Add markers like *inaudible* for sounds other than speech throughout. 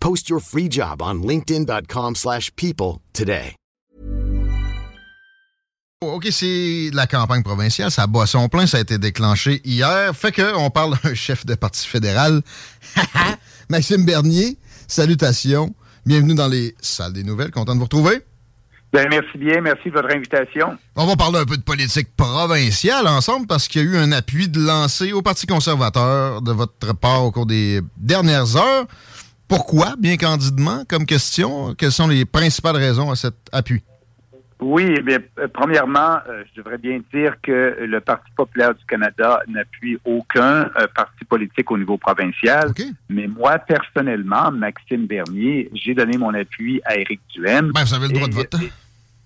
Post your free job on linkedin.com/people slash people today. OK, c'est la campagne provinciale. Ça bat son plein. Ça a été déclenché hier. Fait que on parle d'un chef de parti fédéral. *laughs* Maxime Bernier, salutations. Bienvenue dans les salles des nouvelles. Content de vous retrouver. Ben, merci bien, merci de votre invitation. On va parler un peu de politique provinciale ensemble parce qu'il y a eu un appui de lancer au Parti conservateur de votre part au cours des dernières heures. Pourquoi, bien candidement, comme question? Quelles sont les principales raisons à cet appui? Oui, eh bien, euh, premièrement, euh, je devrais bien dire que le Parti populaire du Canada n'appuie aucun euh, parti politique au niveau provincial. Mais moi, personnellement, Maxime Bernier, j'ai donné mon appui à Éric Duhem. Ben, vous avez le droit Et- de vote.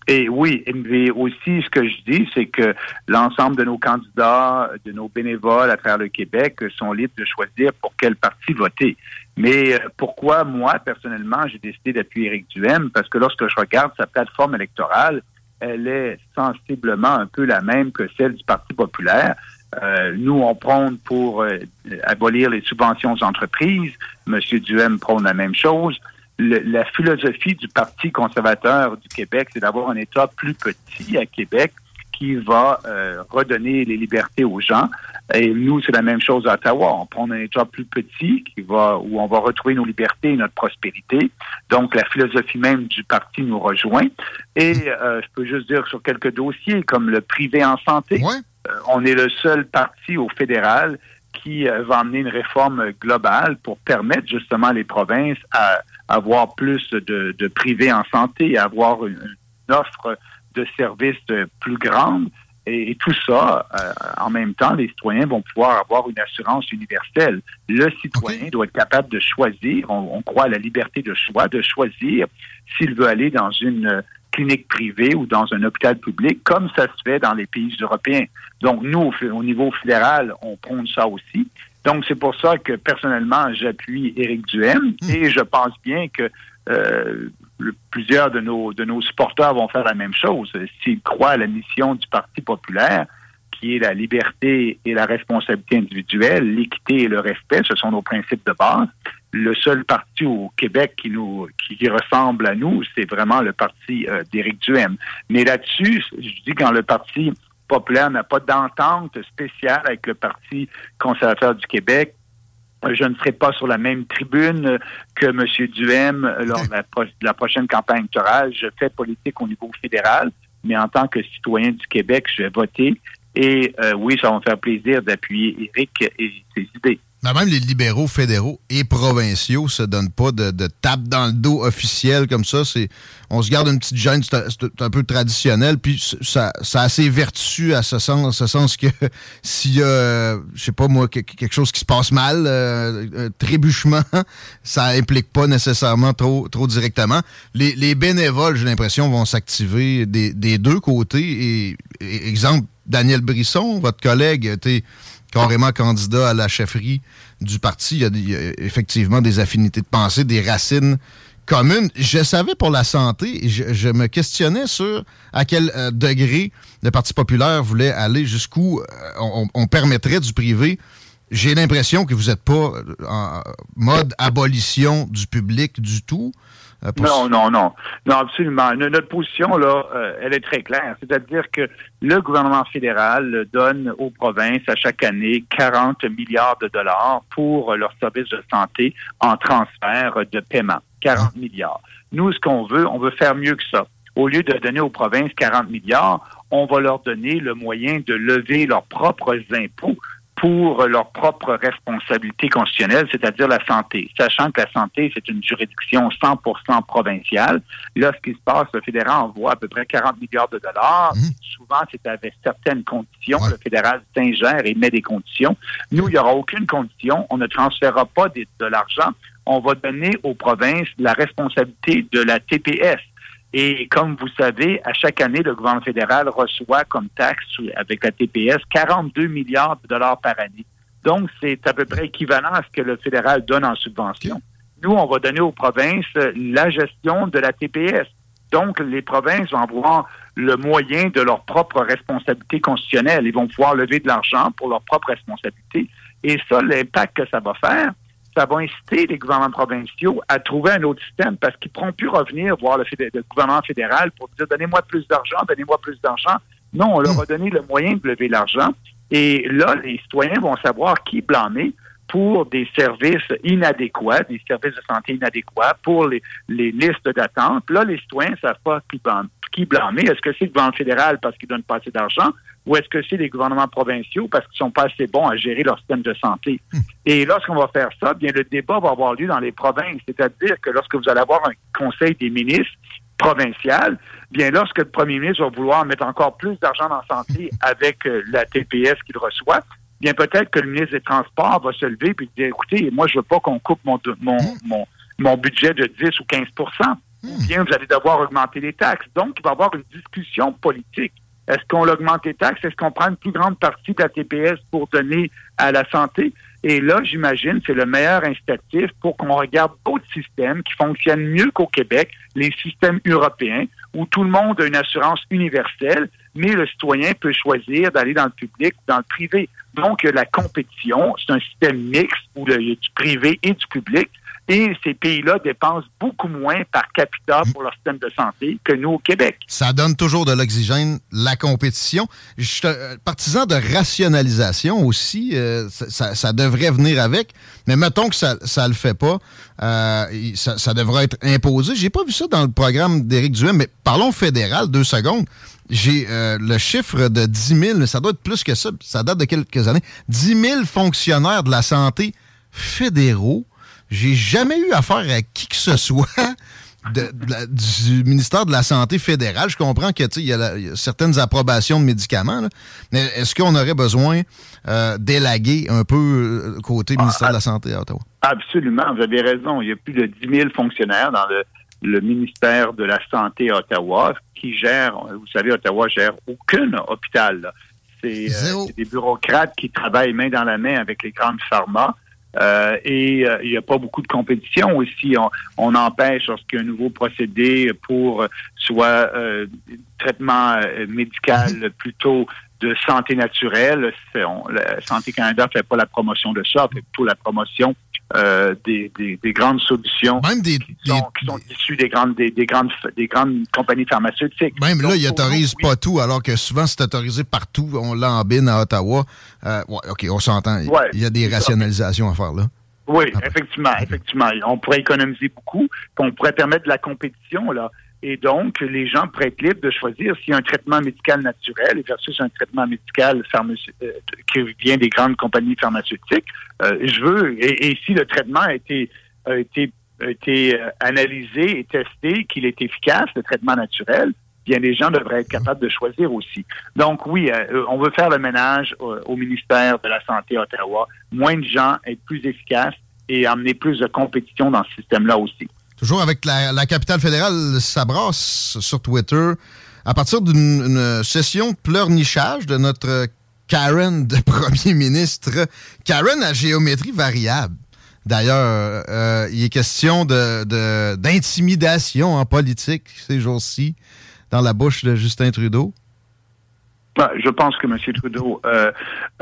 Et oui, mais aussi, ce que je dis, c'est que l'ensemble de nos candidats, de nos bénévoles à travers le Québec sont libres de choisir pour quel parti voter. Mais euh, pourquoi moi, personnellement, j'ai décidé d'appuyer Éric Duhem? Parce que lorsque je regarde sa plateforme électorale, elle est sensiblement un peu la même que celle du Parti populaire. Euh, nous, on prône pour euh, abolir les subventions aux entreprises. Monsieur Duhem prône la même chose. Le- la philosophie du Parti conservateur du Québec, c'est d'avoir un État plus petit à Québec qui va euh, redonner les libertés aux gens. Et nous, c'est la même chose à Ottawa. On prend un État plus petit qui va, où on va retrouver nos libertés et notre prospérité. Donc, la philosophie même du parti nous rejoint. Et euh, je peux juste dire sur quelques dossiers, comme le privé en santé. Euh, on est le seul parti au fédéral qui euh, va amener une réforme globale pour permettre justement les provinces à avoir plus de, de privé en santé, à avoir une, une offre de services euh, plus grande. Et, et tout ça, euh, en même temps, les citoyens vont pouvoir avoir une assurance universelle. Le citoyen doit être capable de choisir. On, on croit à la liberté de choix, de choisir s'il veut aller dans une euh, clinique privée ou dans un hôpital public, comme ça se fait dans les pays européens. Donc, nous, au, au niveau fédéral, on prône ça aussi. Donc, c'est pour ça que, personnellement, j'appuie Éric Duhem et je pense bien que euh, plusieurs de nos, de nos supporters vont faire la même chose. S'ils croient à la mission du Parti populaire, qui est la liberté et la responsabilité individuelle, l'équité et le respect, ce sont nos principes de base. Le seul parti au Québec qui nous qui, ressemble à nous, c'est vraiment le parti euh, d'Éric Duhem. Mais là-dessus, je dis quand le Parti populaire n'a pas d'entente spéciale avec le Parti conservateur du Québec, euh, je ne serai pas sur la même tribune que M. Duhem lors de la, pro- de la prochaine campagne électorale. Je fais politique au niveau fédéral, mais en tant que citoyen du Québec, je vais voter. Et euh, oui, ça va me faire plaisir d'appuyer Éric et ses idées. Ben, même les libéraux fédéraux et provinciaux se donnent pas de, de tape dans le dos officiel comme ça. C'est, on se garde une petite gêne, c'est un peu traditionnel. Puis ça, ça a ses vertus à ce sens, ce sens que *laughs* s'il y a, je sais pas moi, quelque chose qui se passe mal, euh, un trébuchement, *laughs* ça implique pas nécessairement trop, trop directement. Les, les bénévoles, j'ai l'impression, vont s'activer des, des, deux côtés. Et, exemple, Daniel Brisson, votre collègue, était carrément candidat à la chefferie du parti. Il y, a, effectivement des affinités de pensée, des racines communes. Je savais pour la santé, je, me questionnais sur à quel euh, degré le Parti populaire voulait aller, jusqu'où euh, on, permettrait du privé. J'ai l'impression que vous n'êtes pas en mode abolition du public du tout. Euh, non, non, non. Non, absolument. Notre position, là, euh, elle est très claire. C'est-à-dire que le gouvernement fédéral donne aux provinces à chaque année 40 milliards de dollars pour leurs services de santé en transfert de paiement. 40 ah. milliards. Nous, ce qu'on veut, on veut faire mieux que ça. Au lieu de donner aux provinces 40 milliards, on va leur donner le moyen de lever leurs propres impôts pour leur propre responsabilité constitutionnelle, c'est-à-dire la santé. Sachant que la santé, c'est une juridiction 100% provinciale. Là, ce qui se passe, le fédéral envoie à peu près 40 milliards de dollars. Mhm. Souvent, c'est avec certaines conditions. Le fédéral s'ingère et met des conditions. Nous, il n'y aura aucune condition. On ne transférera pas de l'argent. On va donner aux provinces la responsabilité de la TPS, et comme vous savez, à chaque année, le gouvernement fédéral reçoit comme taxe avec la TPS 42 milliards de dollars par année. Donc, c'est à peu près équivalent à ce que le fédéral donne en subvention. Nous, on va donner aux provinces la gestion de la TPS. Donc, les provinces vont avoir le moyen de leur propre responsabilité constitutionnelle. Ils vont pouvoir lever de l'argent pour leur propre responsabilité. Et ça, l'impact que ça va faire, ça va inciter les gouvernements provinciaux à trouver un autre système parce qu'ils ne pourront plus revenir voir le, gouvernement fédéral pour dire donnez-moi plus d'argent, donnez-moi plus d'argent. Non, on leur a donné le moyen de lever l'argent. Et là, les citoyens vont savoir qui blâmer pour des services inadéquats, des services de santé inadéquats, pour les, listes d'attente. Là, les citoyens ne savent pas qui, qui blâmer. Est-ce que c'est le gouvernement fédéral parce qu'il donne pas assez d'argent? Ou est-ce que c'est les gouvernements provinciaux parce qu'ils sont pas assez bons à gérer leur système de santé? Hmm. Et lorsqu'on va faire ça, bien, le débat va avoir lieu dans les provinces. C'est-à-dire que lorsque vous allez avoir un conseil des ministres provincial, bien, lorsque le premier ministre va vouloir mettre encore plus d'argent dans la santé avec euh, la TPS qu'il reçoit, bien, peut-être que le ministre des Transports va se lever et dire, écoutez, moi, je veux pas qu'on coupe mon, mon, hmm. mon, mon budget de 10 ou 15% hmm. bien, vous allez devoir augmenter les taxes. Donc, il va y avoir une discussion politique. Est-ce qu'on augmente les taxes? Est-ce qu'on prend une plus grande partie de la TPS pour donner à la santé? Et là, j'imagine, c'est le meilleur incitatif pour qu'on regarde d'autres systèmes qui fonctionnent mieux qu'au Québec, les systèmes européens, où tout le monde a une assurance universelle, mais le citoyen peut choisir d'aller dans le public ou dans le privé. Donc, la compétition, c'est un système mixte où il y a du privé et du public. Et ces pays-là dépensent beaucoup moins par capita pour leur système de santé que nous au Québec. Ça donne toujours de l'oxygène, la compétition. Je suis euh, partisan de rationalisation aussi. Euh, ça, devrait venir avec. Mais mettons que ça ne le fait pas. Euh, ça, devrait être imposé. J'ai pas vu ça dans le programme d'Éric Duhem, mais parlons fédéral, deux secondes. J'ai le chiffre de 10 000, mais ça doit être plus que ça. Ça date de quelques années. 10 000 fonctionnaires de la santé fédéraux j'ai jamais eu affaire à qui que ce soit du ministère de la Santé fédéral. Je comprends qu'il y, a certaines approbations de médicaments, mais est-ce qu'on aurait besoin euh, d'élaguer un peu euh, côté ministère de la Santé à Ottawa? Absolument, vous avez raison. Il y a plus de 10 000 fonctionnaires dans le, ministère de la Santé à Ottawa qui gèrent, vous savez, Ottawa gère aucun hôpital. C'est euh, des bureaucrates qui travaillent main dans la main avec les grandes pharma. Euh, et euh, il n'y a pas beaucoup de compétition aussi. On, empêche lorsqu'il y a un nouveau procédé pour soit euh, traitement médical mhm. plutôt de santé naturelle. la Santé Canada fait pas la promotion de ça, fait plutôt la promotion euh, des, des, grandes solutions Même des, qui, sont, qui sont issues des grandes, des, grandes, des grandes compagnies pharmaceutiques. Même là, ils n'autorisent pas tout, alors que souvent, c'est autorisé partout. On l'embine à Ottawa. Euh, ouais, OK, on s'entend. il y a des rationalisations à faire là. Oui, effectivement, effectivement. On pourrait économiser beaucoup, on pourrait permettre de la compétition. là. Et donc, les gens pourraient être libres de choisir si un traitement médical naturel versus un traitement médical euh, qui vient des grandes compagnies pharmaceutiques. Euh, je veux, et, si le traitement a été, a été, été euh, analysé et testé, qu'il est efficace, le traitement naturel, bien les gens devraient être capables de choisir aussi. Donc oui, on veut faire le ménage au, ministère de la Santé Ottawa. Moins de gens, être plus efficaces et amener plus de compétition dans ce système-là aussi. Toujours avec la, capitale fédérale, ça brasse sur Twitter. À partir d'une session pleurnichage de notre Karen de *laughs* premier ministre, Karen à géométrie variable. D'ailleurs, euh, il est question d'intimidation de, en politique ces jours-ci dans la bouche de Justin Trudeau. Bah, je pense que M. Trudeau euh,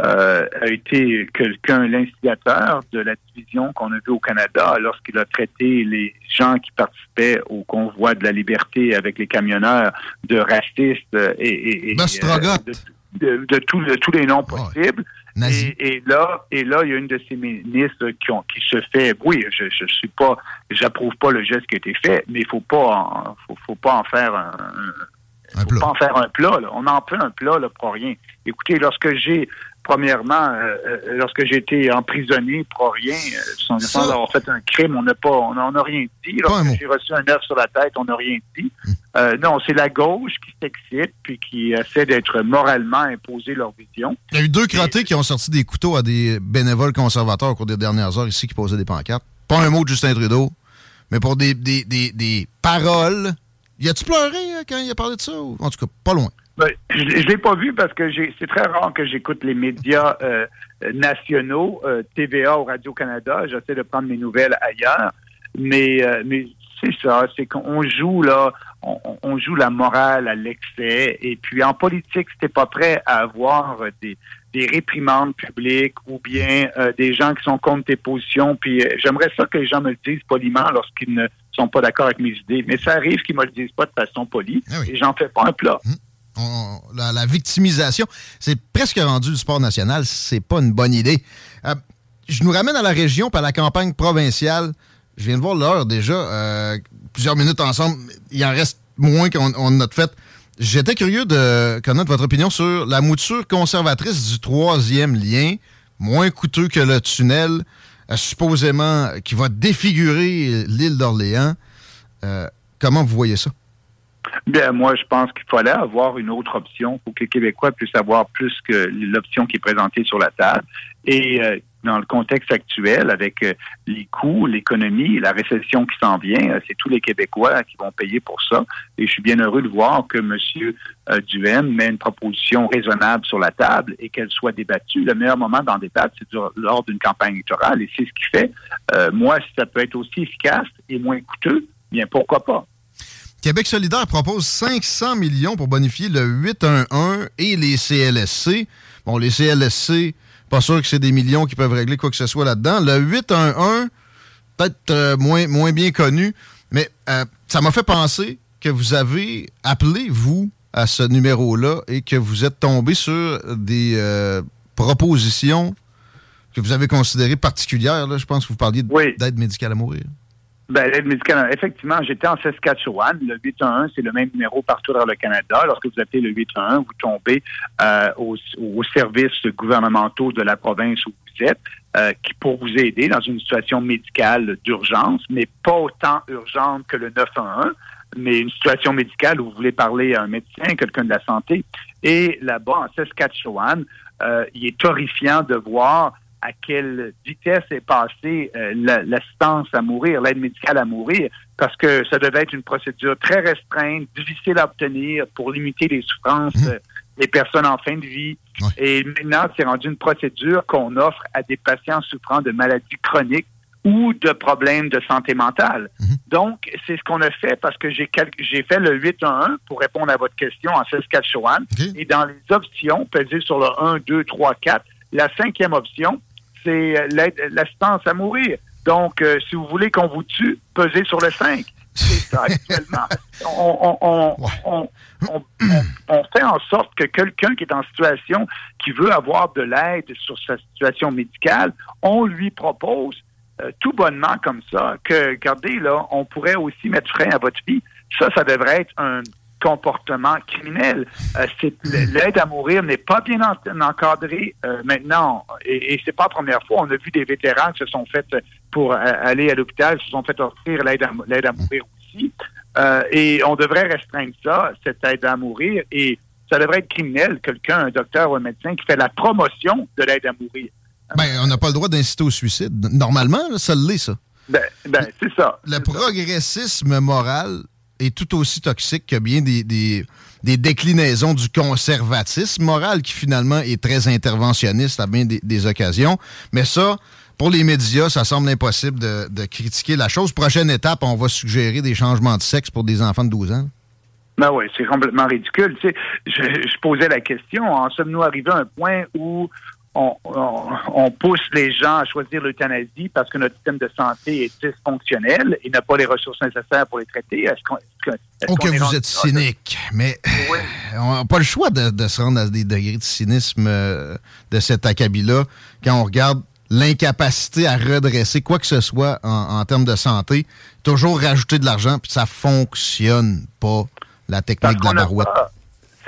euh, a été quelqu'un, l'instigateur de la division qu'on a vue au Canada lorsqu'il a traité les gens qui participaient au convoi de la liberté avec les camionneurs de racistes et, euh, de, tous les noms possibles. Et, là, et là, il y a une de ces ministres qui, ont, qui se fait. Oui, je, je suis pas, j'approuve pas le geste qui a été fait, mais il faut pas, faut, faut pas en faire un un faut pas en faire un plat. Là. On en fait un plat là, pour rien. Écoutez, lorsque j'ai, premièrement, euh, euh, lorsque j'ai été emprisonné pour rien, euh, sans, avoir fait un crime, on n'a pas, on n'a rien dit. Lorsque j'ai reçu un œuf sur la tête, on n'a rien dit. Euh, non, c'est la gauche qui s'excite puis qui essaie d'être moralement imposé leur vision. Il y a eu deux crottés qui ont sorti des couteaux à des bénévoles conservateurs au cours des dernières heures ici qui posaient des pancartes. Pas un mot de Justin Trudeau, mais pour des, des, des, des paroles y a-tu pleuré euh, quand il a parlé de ça? En tout cas, pas loin? Ben, je ne l'ai pas vu parce que c'est très rare que j'écoute les médias euh, nationaux, euh, TVA ou Radio-Canada. J'essaie de prendre mes nouvelles ailleurs. Mais, c'est ça, c'est qu'on joue là, on, joue la morale à l'excès. Et puis en politique, si t'es pas prêt à avoir des, des réprimandes publiques ou bien des gens qui sont contre tes positions. Puis j'aimerais ça que les gens me le disent poliment lorsqu'ils ne sont pas d'accord avec mes idées. Mais ça arrive qu'ils me le disent pas de façon polie ah et j'en fais pas un plat. Hum. la, victimisation, c'est presque rendu du sport national. C'est pas une bonne idée. Euh, je nous ramène à la région, par la campagne provinciale. Je viens de voir l'heure déjà. Euh, plusieurs minutes ensemble. Il en reste moins qu'on a fait. J'étais curieux de connaître votre opinion sur la mouture conservatrice du troisième lien, moins coûteux que le tunnel. Euh, supposément qui va défigurer l'île d'Orléans. Euh, comment vous voyez ça? Bien, moi, je pense qu'il fallait avoir une autre option pour que les Québécois puissent avoir plus que l'option qui est présentée sur la table. Et euh, dans le contexte actuel, avec euh, les coûts, l'économie, la récession qui s'en vient, euh, c'est tous les Québécois qui vont payer pour ça. Et je suis bien heureux de voir que M. Duhem met une proposition raisonnable sur la table et qu'elle soit débattue. Le meilleur moment d'en débattre, c'est lors d'une campagne électorale. Et c'est ce qui fait. moi, si ça peut être aussi efficace et moins coûteux, bien pourquoi pas? Québec solidaire propose 500 millions pour bonifier le 811 et les CLSC. Bon, les CLSC, pas sûr que c'est des millions qui peuvent régler quoi que ce soit là-dedans. Le 811, peut-être euh, moins, moins bien connu, mais euh, ça m'a fait penser que vous avez appelé, vous, à ce numéro-là et que vous êtes tombé sur des euh, propositions que vous avez considérées particulières. Là. Je pense que vous parliez d'aide médicale à mourir. Ben, effectivement, j'étais en Saskatchewan. Le 811, c'est le même numéro partout dans le Canada. Lorsque vous appelez le 811, vous tombez euh, aux, services gouvernementaux de la province où vous êtes, euh, qui pour vous aider dans une situation médicale d'urgence, mais pas autant urgente que le 911, mais une situation médicale où vous voulez parler à un médecin, quelqu'un de la santé. Et là-bas, en Saskatchewan, euh, il est horrifiant de voir à quelle vitesse est passée euh, l'assistance à mourir, l'aide médicale à mourir, parce que ça devait être une procédure très restreinte, difficile à obtenir pour limiter les souffrances mmh. des personnes en fin de vie. Et maintenant, c'est rendu une procédure qu'on offre à des patients souffrant de maladies chroniques ou de problèmes de santé mentale. Mmh. Donc, c'est ce qu'on a fait parce que j'ai j'ai fait le 811 pour répondre à votre question en Saskatchewan. Et dans les options, pesées sur le 1, 2, 3, 4, la cinquième option, c'est euh, l'assistance à mourir. Donc, euh, si vous voulez qu'on vous tue, pesez sur le 5. C'est ça actuellement. *laughs* on, fait en sorte que quelqu'un qui est en situation, qui veut avoir de l'aide sur sa situation médicale, on lui propose euh, tout bonnement comme ça que, regardez, là, on pourrait aussi mettre frein à votre vie. Ça, ça devrait être un comportement criminel. Euh, L'aide à mourir n'est pas bien en, encadrée euh, maintenant. Et, et c'est pas la première fois. On a vu des vétérans qui se sont fait, pour aller à l'hôpital, se sont fait offrir l'aide à, l'aide à mourir aussi. Euh, et on devrait restreindre ça, cette aide à mourir. Et ça devrait être criminel, quelqu'un, un docteur ou un médecin qui fait la promotion de l'aide à mourir. Ben, on n'a pas le droit d'inciter au suicide. Normalement, ça l'est, ça. Ben, ben c'est ça. Le progressisme moral est tout aussi toxique que bien des, des, déclinaisons du conservatisme moral qui finalement est très interventionniste à bien des, occasions. Mais ça, pour les médias, ça semble impossible de, de, critiquer la chose. Prochaine étape, on va suggérer des changements de sexe pour des enfants de 12 ans. Ben oui, c'est complètement ridicule. Tu sais, je, je, posais la question, en sommes-nous arrivés à un point où on, pousse les gens à choisir l'euthanasie parce que notre système de santé est dysfonctionnel et n'a pas les ressources nécessaires pour les traiter. Est-ce qu'on, oh, que vous êtes cynique, mais *laughs* on n'a pas le choix de, se rendre à des degrés de cynisme euh, de cet acabit-là quand on regarde l'incapacité à redresser quoi que ce soit en, termes de santé, toujours rajouter de l'argent, puis ça fonctionne pas, la technique de la barouette.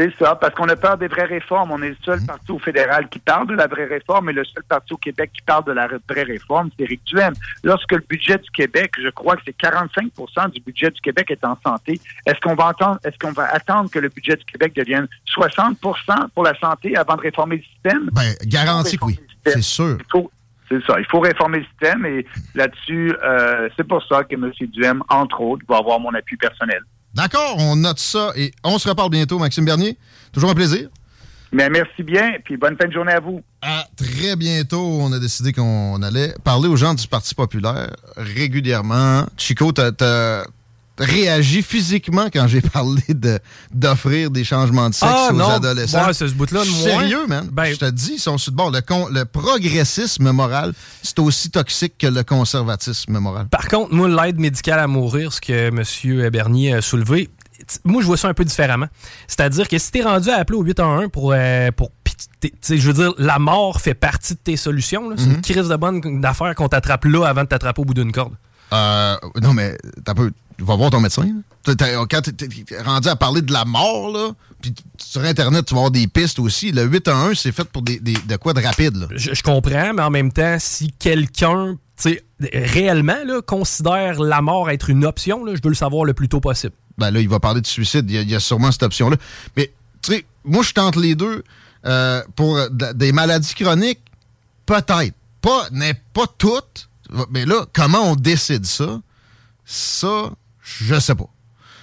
C'est ça, parce qu'on a peur des vraies réformes. On est le seul mhm. parti au fédéral qui parle de la vraie réforme et le seul parti au Québec qui parle de la vraie réforme, c'est Éric Duhem. Lorsque le budget du Québec, je crois que c'est 45% du budget du Québec est en santé, est-ce qu'on va entendre, est-ce qu'on va attendre que le budget du Québec devienne 60% pour la santé avant de réformer le système? Ben, garanti oui. C'est sûr. C'est ça. Il faut réformer le système et là-dessus, euh, c'est pour ça que M. Duhem, entre autres, va avoir mon appui personnel. D'accord, on note ça et on se reparle bientôt, Maxime Bernier. Toujours un plaisir. Mais merci bien, puis bonne fin de journée à vous. À très bientôt. On a décidé qu'on allait parler aux gens du Parti populaire régulièrement. Chico, t'as réagi physiquement quand j'ai *laughs* parlé d'offrir des changements de sexe ah, aux adolescents. Ouais, ce bout-là, Sérieux, man. Ben, je te dis, ils sont sur le bord. Le, progressisme moral, c'est aussi toxique que le conservatisme moral. Par contre, moi, l'aide médicale à mourir, ce que M. Bernier a soulevé, moi, je vois ça un peu différemment. C'est-à-dire que si tu es rendu à appeler au 811 pour, euh, pour je veux dire, la mort fait partie de tes solutions. C'est une mhm. crise de bonne d'affaires qu'on t'attrape là avant de t'attraper au bout d'une corde. Euh, non, mais t'as peu va voir ton médecin. Quand tu es rendu à parler de la mort, là, puis sur Internet, tu vas avoir des pistes aussi. Le 8 à 1, c'est fait pour des, de quoi de rapide. Je, comprends, mais en même temps, si quelqu'un réellement là, considère la mort être une option, là, je veux le savoir le plus tôt possible. Ben là, il va parler de suicide. Il y a, sûrement cette option-là. Mais, tu sais, moi, je tente les deux. Euh, pour des maladies chroniques, peut-être. Pas, pas toutes. Mais là, comment on décide ça? Ça, je sais pas.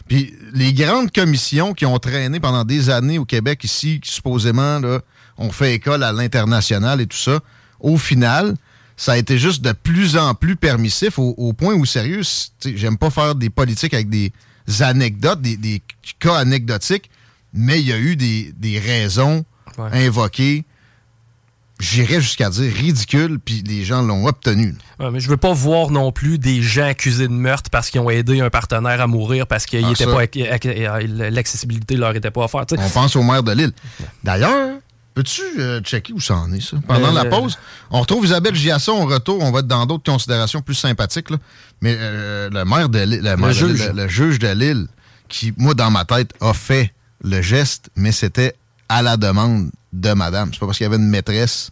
Puis les grandes commissions qui ont traîné pendant des années au Québec ici, qui supposément là, ont fait école à l'international et tout ça, au final, ça a été juste de plus en plus permissif au, point où, sérieux, j'aime pas faire des politiques avec des anecdotes, des, cas anecdotiques, mais il y a eu des, raisons invoquées j'irais jusqu'à dire ridicule, puis les gens l'ont obtenu. Ouais, mais je veux pas voir non plus des gens accusés de meurtre parce qu'ils ont aidé un partenaire à mourir parce que ah, l'accessibilité leur était pas offerte. On pense au maire de l'île. D'ailleurs, peux-tu euh, checker où ça en est, ça? Pendant la euh, pause, on retrouve Isabelle Giasson au retour. On va être dans d'autres considérations plus sympathiques. Là. Mais euh, le maire de l'île, le, juge. le juge de l'île, qui, moi, dans ma tête, a fait le geste, mais c'était à la demande de madame. C'est pas parce qu'il y avait une maîtresse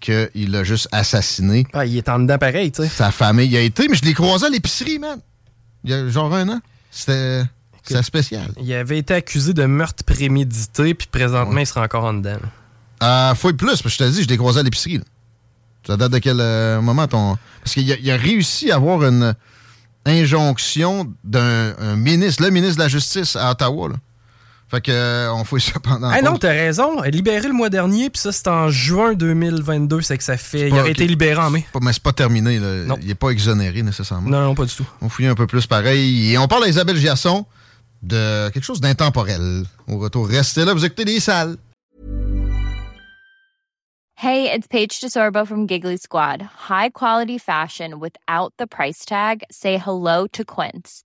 qu'il l'a juste assassiné. Ah, il est en dedans pareil, tu sais. Sa famille y a été, mais je l'ai croisé à l'épicerie, man. Il y a genre un an. C'était. spécial. Il avait été accusé de meurtre prémédité, puis présentement, il sera encore en dedans. Euh, faut plus, parce que je te dis, je l'ai croisé à l'épicerie. Ça date de quel euh, moment ton. Parce qu'il a, a, réussi à avoir une injonction d'un ministre, le ministre de la Justice à Ottawa. Là. Fait que euh, on fouille ça pendant. Ah non, t'as raison. Libéré le mois dernier, puis ça, c'est en juin 2022. C'est que ça fait. il aurait été libéré en mai. mais c'est pas terminé. Là. Il n'est pas exonéré nécessairement. Non, non, pas du tout. On fouille un peu plus pareil. Et on parle à Isabelle Giasson de quelque chose d'intemporel. Au retour, restez là, vous écoutez les salles. Hey, it's Paige DeSorbo from Giggly Squad. High quality fashion without the price tag. Say hello to Quince.